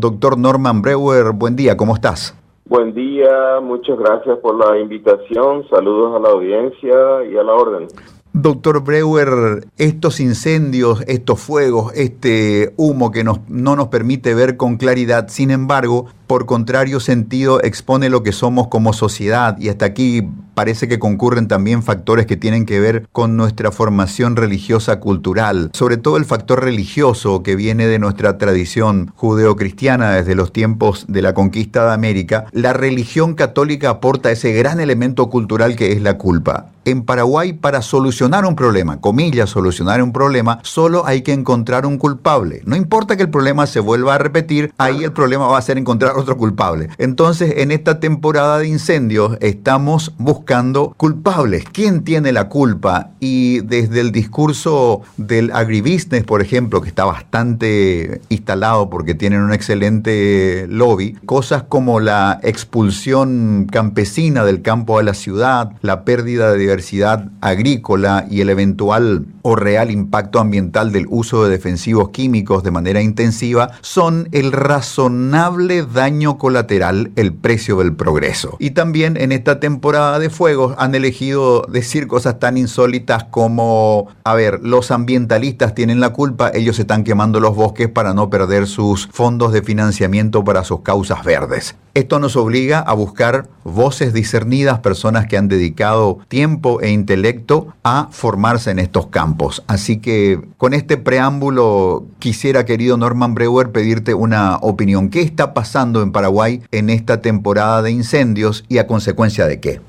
Doctor Norman Breuer, buen día, ¿cómo estás? Buen día, muchas gracias por la invitación, saludos a la audiencia y a la orden. Doctor Breuer, estos incendios, estos fuegos, este humo que nos, no nos permite ver con claridad, sin embargo, por contrario sentido expone lo que somos como sociedad y hasta aquí parece que concurren también factores que tienen que ver con nuestra formación religiosa cultural, sobre todo el factor religioso que viene de nuestra tradición judeocristiana desde los tiempos de la conquista de América. La religión católica aporta ese gran elemento cultural que es la culpa. En Paraguay, para solucionar un problema, comillas, solucionar un problema, solo hay que encontrar un culpable. No importa que el problema se vuelva a repetir, ahí el problema va a ser encontrar otro culpable. Entonces, en esta temporada de incendios estamos buscando culpables. ¿Quién tiene la culpa? Y desde el discurso del agribusiness, por ejemplo, que está bastante instalado porque tienen un excelente lobby, cosas como la expulsión campesina del campo a la ciudad, la pérdida de diversidad agrícola y el eventual o real impacto ambiental del uso de defensivos químicos de manera intensiva, son el razonable daño colateral el precio del progreso. Y también en esta temporada de fuegos han elegido decir cosas tan insólitas como, a ver, los ambientalistas tienen la culpa, ellos están quemando los bosques para no perder sus fondos de financiamiento para sus causas verdes. Esto nos obliga a buscar voces discernidas, personas que han dedicado tiempo e intelecto a formarse en estos campos. Así que con este preámbulo quisiera, querido Norman Breuer, pedirte una opinión. ¿Qué está pasando en Paraguay en esta temporada de incendios y a consecuencia de qué?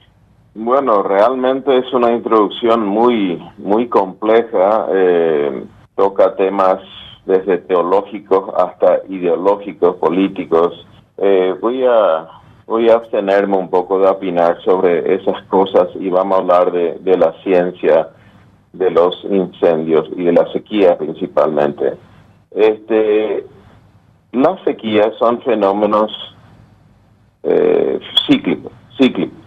Bueno, realmente es una introducción muy, muy compleja. Eh, toca temas desde teológicos hasta ideológicos, políticos. Eh, voy a voy a abstenerme un poco de opinar sobre esas cosas y vamos a hablar de, de la ciencia de los incendios y de la sequía principalmente. Este, las sequías son fenómenos eh, cíclicos, cíclicos,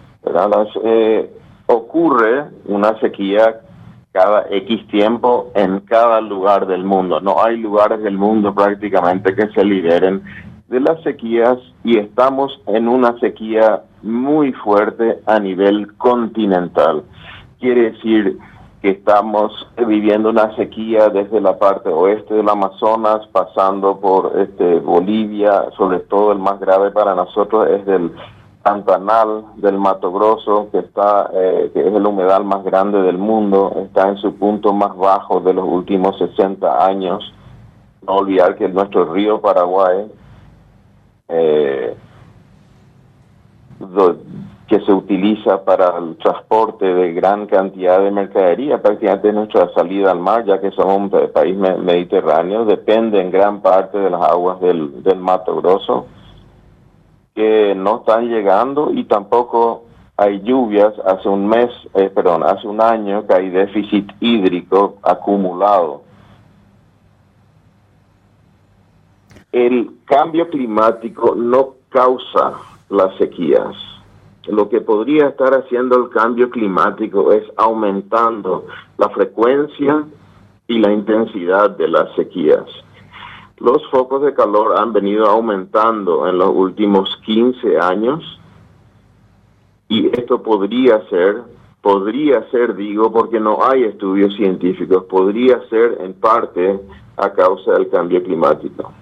eh, ocurre una sequía cada X tiempo en cada lugar del mundo. No hay lugares del mundo prácticamente que se liberen de las sequías y estamos en una sequía muy fuerte a nivel continental. Quiere decir que estamos viviendo una sequía desde la parte oeste del Amazonas, pasando por este, Bolivia, sobre todo el más grave para nosotros es del Pantanal, del Mato Grosso, que, está, eh, que es el humedal más grande del mundo, está en su punto más bajo de los últimos 60 años. No olvidar que nuestro río Paraguay eh, que se utiliza para el transporte de gran cantidad de mercadería, prácticamente nuestra salida al mar, ya que somos un país mediterráneo, depende en gran parte de las aguas del, del Mato Grosso, que no están llegando y tampoco hay lluvias. Hace un mes, eh, perdón, hace un año que hay déficit hídrico acumulado el cambio climático no causa las sequías. Lo que podría estar haciendo el cambio climático es aumentando la frecuencia y la intensidad de las sequías. Los focos de calor han venido aumentando en los últimos 15 años y esto podría ser, podría ser, digo, porque no hay estudios científicos, podría ser en parte a causa del cambio climático.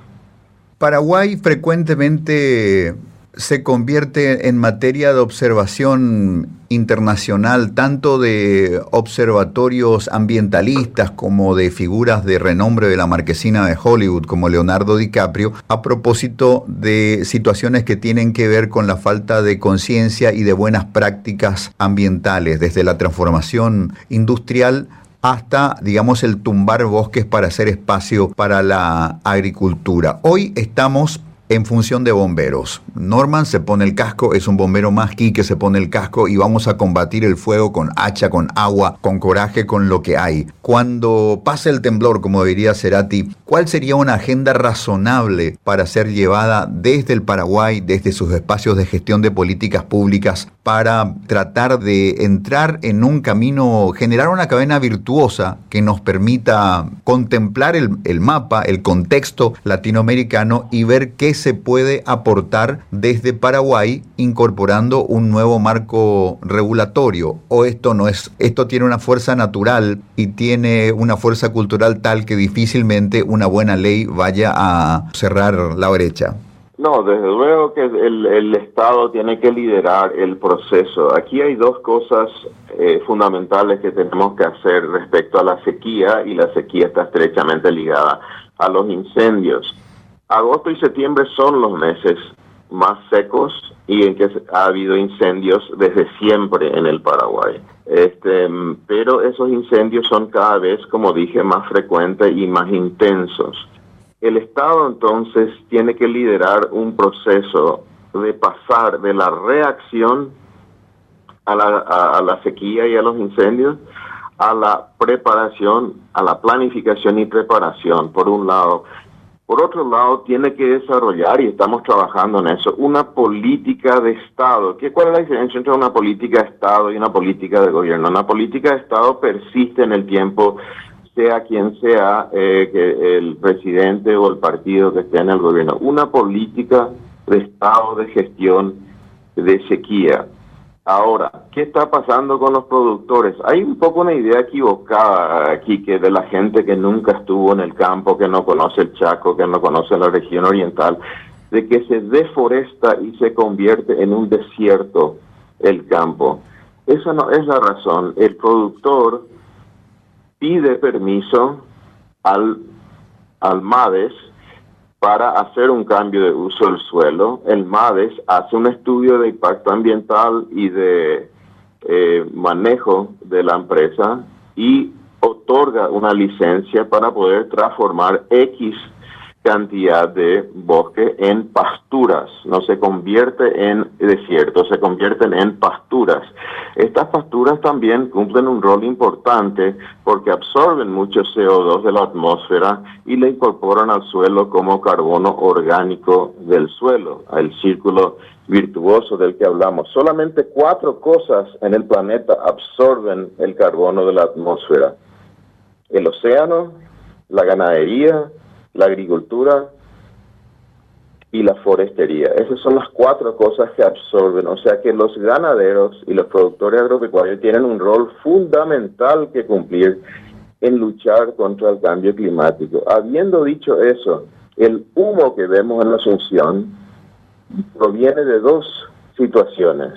Paraguay frecuentemente se convierte en materia de observación internacional, tanto de observatorios ambientalistas como de figuras de renombre de la marquesina de Hollywood como Leonardo DiCaprio, a propósito de situaciones que tienen que ver con la falta de conciencia y de buenas prácticas ambientales, desde la transformación industrial hasta, digamos, el tumbar bosques para hacer espacio para la agricultura. Hoy estamos en función de bomberos. Norman se pone el casco, es un bombero más que se pone el casco y vamos a combatir el fuego con hacha, con agua, con coraje, con lo que hay. Cuando pase el temblor, como diría Cerati, ¿cuál sería una agenda razonable para ser llevada desde el Paraguay, desde sus espacios de gestión de políticas públicas, para tratar de entrar en un camino, generar una cadena virtuosa que nos permita contemplar el, el mapa, el contexto latinoamericano y ver qué se puede aportar desde Paraguay incorporando un nuevo marco regulatorio? ¿O esto no es, esto tiene una fuerza natural y tiene una fuerza cultural tal que difícilmente una buena ley vaya a cerrar la brecha? No, desde luego que el, Estado tiene que liderar el proceso. Aquí hay dos cosas eh, fundamentales que tenemos que hacer respecto a la sequía y la sequía está estrechamente ligada a los incendios. Agosto y septiembre son los meses más secos y en que ha habido incendios desde siempre en el Paraguay. Este, pero esos incendios son cada vez, como dije, más frecuentes y más intensos. El Estado entonces tiene que liderar un proceso de pasar de la reacción a la, sequía y a los incendios a la preparación, a la planificación y preparación, por un lado. Por otro lado, tiene que desarrollar, y estamos trabajando en eso, una política de Estado. ¿Qué, ¿Cuál es la diferencia entre una política de Estado y una política de gobierno? Una política de Estado persiste en el tiempo sea quien sea eh, el presidente o el partido que esté en el gobierno, una política de estado de gestión de sequía. Ahora, ¿qué está pasando con los productores? Hay un poco una idea equivocada aquí que de la gente que nunca estuvo en el campo, que no conoce el Chaco, que no conoce la región oriental, de que se deforesta y se convierte en un desierto el campo. Esa no es la razón. El productor pide permiso al, al MADES para hacer un cambio de uso del suelo. El MADES hace un estudio de impacto ambiental y de eh, manejo de la empresa y otorga una licencia para poder transformar X cantidad de bosque en pasturas, no se convierte en desierto, se convierten en pasturas. Estas pasturas también cumplen un rol importante porque absorben mucho CO2 de la atmósfera y le incorporan al suelo como carbono orgánico del suelo, al círculo virtuoso del que hablamos. Solamente cuatro cosas en el planeta absorben el carbono de la atmósfera. El océano, la ganadería, la agricultura y la forestería. Esas son las cuatro cosas que absorben. O sea que los ganaderos y los productores agropecuarios tienen un rol fundamental que cumplir en luchar contra el cambio climático. Habiendo dicho eso, el humo que vemos en la Asunción proviene de dos situaciones.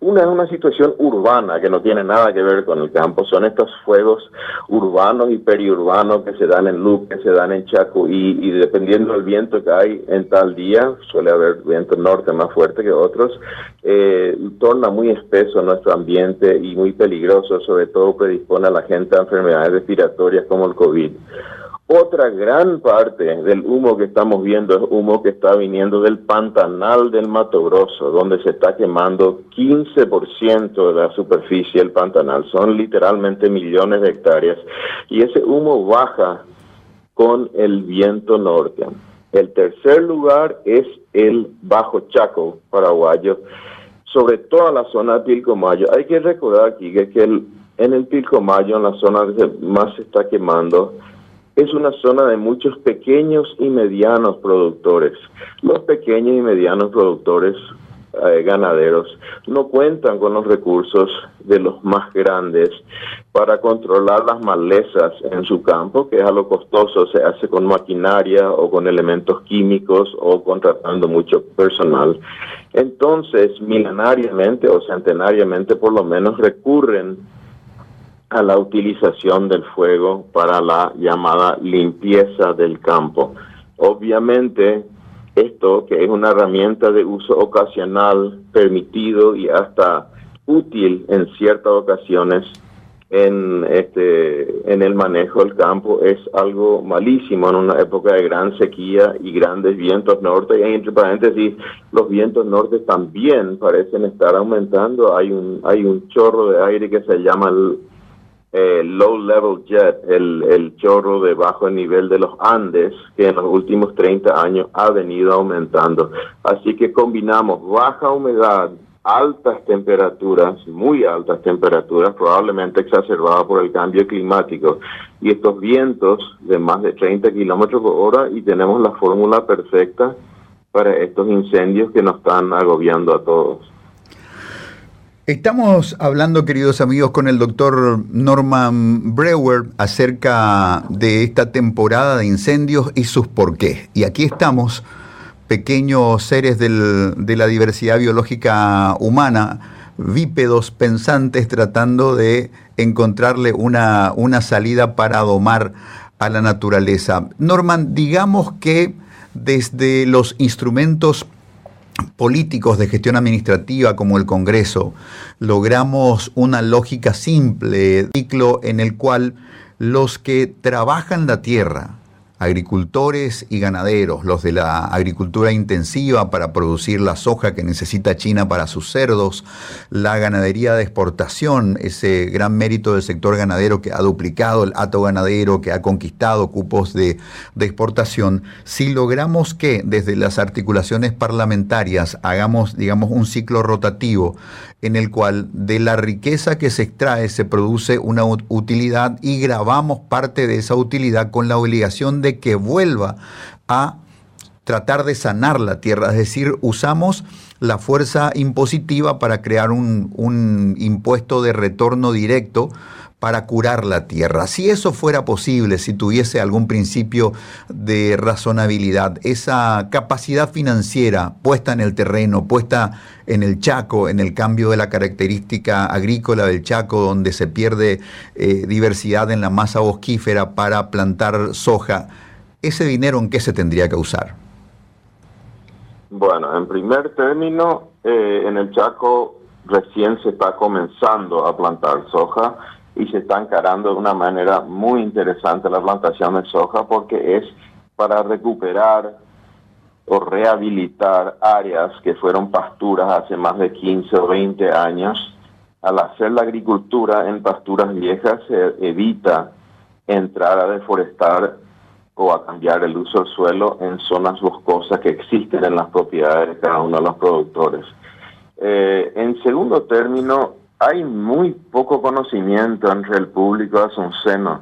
Una es una situación urbana que no tiene nada que ver con el campo, son estos fuegos urbanos y periurbanos que se dan en Luque, que se dan en Chaco y, dependiendo del viento que hay en tal día, suele haber viento norte más fuerte que otros, eh, torna muy espeso nuestro ambiente y muy peligroso, sobre todo predispone a la gente a enfermedades respiratorias como el COVID. Otra gran parte del humo que estamos viendo es humo que está viniendo del pantanal del Mato Grosso, donde se está quemando 15% de la superficie del pantanal. Son literalmente millones de hectáreas. Y ese humo baja con el viento norte. El tercer lugar es el Bajo Chaco paraguayo, sobre toda la zona de Pilcomayo. Hay que recordar aquí que, en el Pilcomayo, en la zona que más se está quemando, es una zona de muchos pequeños y medianos productores. Los pequeños y medianos productores eh, ganaderos no cuentan con los recursos de los más grandes para controlar las malezas en su campo, que es algo costoso, se hace con maquinaria o con elementos químicos o contratando mucho personal. Entonces, milenariamente o centenariamente por lo menos recurren a la utilización del fuego para la llamada limpieza del campo. Obviamente, esto que es una herramienta de uso ocasional, permitido y hasta útil en ciertas ocasiones en este en el manejo del campo es algo malísimo en una época de gran sequía y grandes vientos norte y entre paréntesis los vientos norte también parecen estar aumentando hay un hay un chorro de aire que se llama el eh, low level jet, el, el chorro de bajo nivel de los Andes, que en los últimos 30 años ha venido aumentando. Así que combinamos baja humedad, altas temperaturas, muy altas temperaturas, probablemente exacerbadas por el cambio climático, y estos vientos de más de 30 kilómetros por hora, y tenemos la fórmula perfecta para estos incendios que nos están agobiando a todos. Estamos hablando, queridos amigos, con el doctor Norman Brewer acerca de esta temporada de incendios y sus porqués. Y aquí estamos, pequeños seres de la diversidad biológica humana, bípedos pensantes, tratando de encontrarle una, una salida para domar a la naturaleza. Norman, digamos que desde los instrumentos políticos de gestión administrativa como el Congreso, logramos una lógica simple, ciclo en el cual los que trabajan la tierra, agricultores y ganaderos, los de la agricultura intensiva para producir la soja que necesita China para sus cerdos, la ganadería de exportación, ese gran mérito del sector ganadero que ha duplicado el hato ganadero, que ha conquistado cupos de, de exportación, si logramos que desde las articulaciones parlamentarias hagamos, digamos, un ciclo rotativo en el cual de la riqueza que se extrae se produce una utilidad y grabamos parte de esa utilidad con la obligación de que vuelva a tratar de sanar la tierra, es decir, usamos la fuerza impositiva para crear un, un impuesto de retorno directo para curar la tierra. Si eso fuera posible, si tuviese algún principio de razonabilidad, esa capacidad financiera puesta en el terreno, puesta en el Chaco, en el cambio de la característica agrícola del Chaco, donde se pierde eh, diversidad en la masa bosquífera para plantar soja, ¿ese dinero en qué se tendría que usar? Bueno, en primer término, eh, en el Chaco recién se está comenzando a plantar soja y se está encarando de una manera muy interesante la plantación de soja porque es para recuperar o rehabilitar áreas que fueron pasturas hace más de 15 o 20 años. Al hacer la agricultura en pasturas viejas se evita entrar a deforestar o a cambiar el uso del suelo en zonas boscosas que existen en las propiedades de cada uno de los productores. Eh, en segundo término, hay muy poco conocimiento entre el público asunceno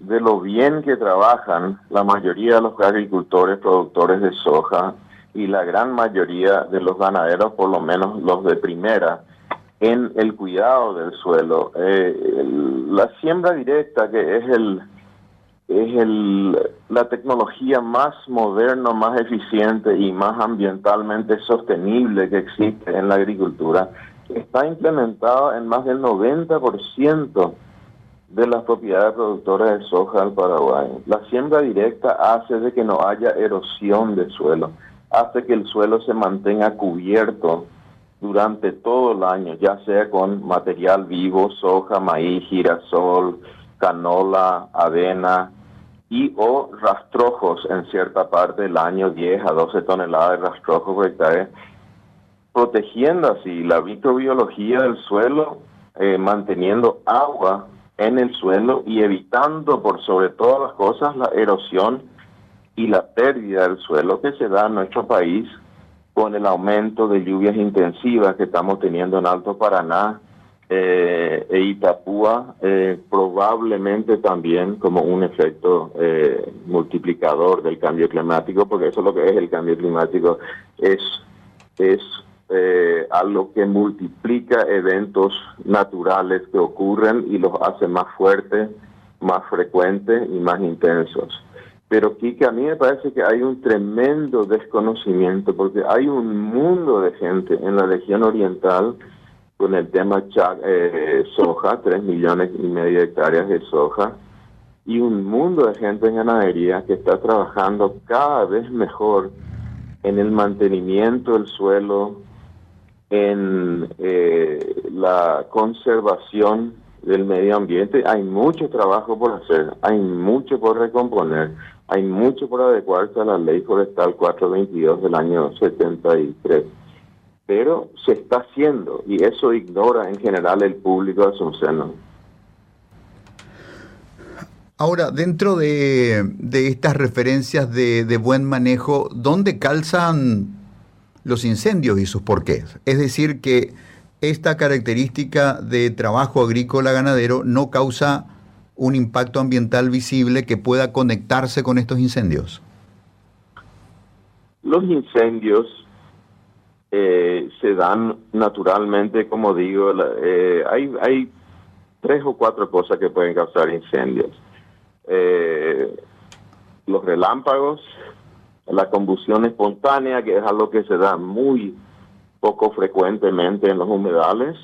de lo bien que trabajan la mayoría de los agricultores productores de soja y la gran mayoría de los ganaderos, por lo menos los de primera, en el cuidado del suelo. Eh, la siembra directa, que es el es el, la tecnología más moderna, más eficiente y más ambientalmente sostenible que existe en la agricultura, está implementada en más del 90% de las propiedades productoras de soja del Paraguay. La siembra directa hace de que no haya erosión del suelo, hace que el suelo se mantenga cubierto durante todo el año, ya sea con material vivo, soja, maíz, girasol, canola, avena y o rastrojos en cierta parte del año, 10 a 12 toneladas de rastrojos por hectárea, protegiendo así la microbiología del suelo, eh, manteniendo agua en el suelo y evitando por sobre todas las cosas la erosión y la pérdida del suelo que se da en nuestro país con el aumento de lluvias intensivas que estamos teniendo en Alto Paraná eh, e Itapúa, eh, probablemente también como un efecto multiplicador del cambio climático, porque eso es lo que es el cambio climático, es, es eh, algo que multiplica eventos naturales que ocurren y los hace más fuertes, más frecuentes y más intensos. Pero Kike, a mí me parece que hay un tremendo desconocimiento porque hay un mundo de gente en la región oriental con el tema eh, soja, 3 millones y medio de hectáreas de soja, y un mundo de gente en ganadería que está trabajando cada vez mejor en el mantenimiento del suelo, en eh, la conservación del medio ambiente. Hay mucho trabajo por hacer, hay mucho por recomponer, hay mucho por adecuarse a la ley forestal 422 del año 73. Pero se está haciendo y eso ignora en general el público asunceno. Ahora, dentro de, estas referencias de, de buen manejo, ¿dónde calzan los incendios y sus porqués. Es decir, que esta característica de trabajo agrícola ganadero no causa un impacto ambiental visible que pueda conectarse con estos incendios. Los incendios eh, se dan naturalmente, como digo, eh, hay, tres o cuatro cosas que pueden causar incendios. Eh, los relámpagos, la combustión espontánea, que es algo que se da muy poco frecuentemente en los humedales,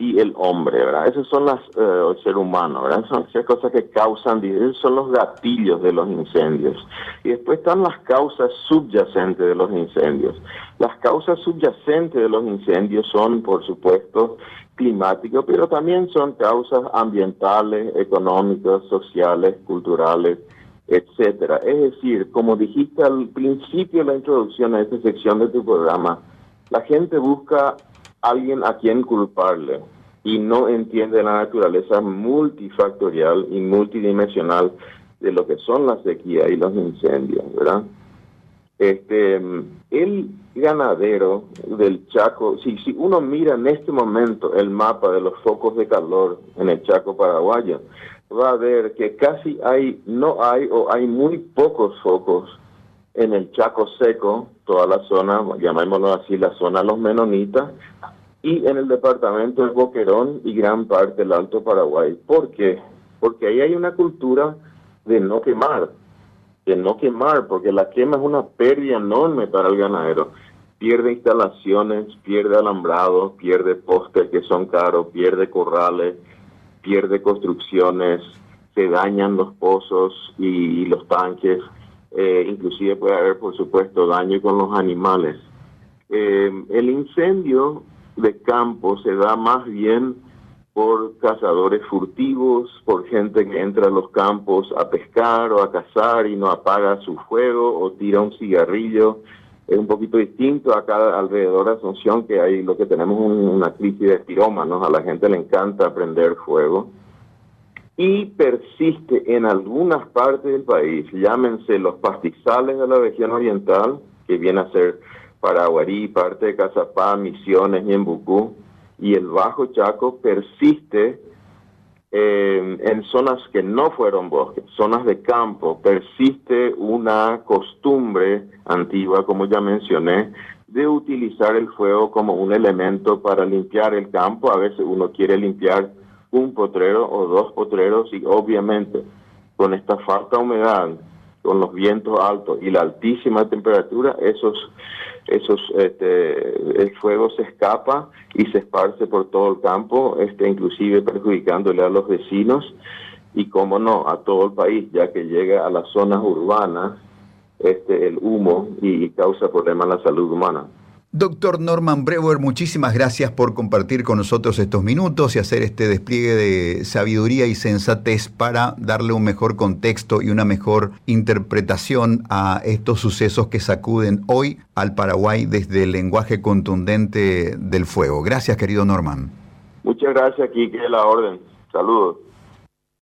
y el hombre, ¿verdad? Esos son las, eh, el ser humano, ¿verdad? Son esas cosas que causan, son los gatillos de los incendios. Y después están las causas subyacentes de los incendios. Las causas subyacentes de los incendios son, por supuesto, climáticos, pero también son causas ambientales, económicas, sociales, culturales, etcétera. Es decir, como dijiste al principio de la introducción a esta sección de tu programa, la gente busca alguien a quien culparle y no entiende la naturaleza multifactorial y multidimensional de lo que son las sequías y los incendios, ¿verdad? Este, el ganadero del Chaco, si, si uno mira en este momento el mapa de los focos de calor en el Chaco paraguayo, va a ver que casi hay, no hay o hay muy pocos focos en el Chaco seco, toda la zona, llamémoslo así, la zona los menonitas, y en el departamento del Boquerón y gran parte del Alto Paraguay. ¿Por qué? Porque ahí hay una cultura de no quemar, de no quemar, porque la quema es una pérdida enorme para el ganadero. Pierde instalaciones, pierde alambrados, pierde postes que son caros, pierde corrales, pierde construcciones, se dañan los pozos y los tanques eh, inclusive puede haber, por supuesto, daño con los animales. Eh, el incendio de campo se da más bien por cazadores furtivos, por gente que entra a los campos a pescar o a cazar y no apaga su fuego o tira un cigarrillo. Es un poquito distinto. Acá alrededor de Asunción que hay lo que tenemos una crisis de pirómanos, a la gente le encanta prender fuego. Y persiste en algunas partes del país, llámense los pastizales de la región oriental, que viene a ser Paraguarí, parte de Cazapá, Misiones, Ñembucú, y el Bajo Chaco persiste eh, en zonas que no fueron bosques, zonas de campo, persiste una costumbre antigua, como ya mencioné, de utilizar el fuego como un elemento para limpiar el campo. A veces uno quiere limpiar un potrero o dos potreros y obviamente con esta falta de humedad, con los vientos altos y la altísima temperatura, esos, esos, este, el fuego se escapa y se esparce por todo el campo, este, inclusive perjudicándole a los vecinos y, como no, a todo el país, ya que llega a las zonas urbanas este, el humo y causa problemas a la salud humana. Doctor Norman Brewer, muchísimas gracias por compartir con nosotros estos minutos y hacer este despliegue de sabiduría y sensatez para darle un mejor contexto y una mejor interpretación a estos sucesos que sacuden hoy al Paraguay desde el lenguaje contundente del fuego. Gracias, querido Norman. Muchas gracias, Kike, la orden. Saludos.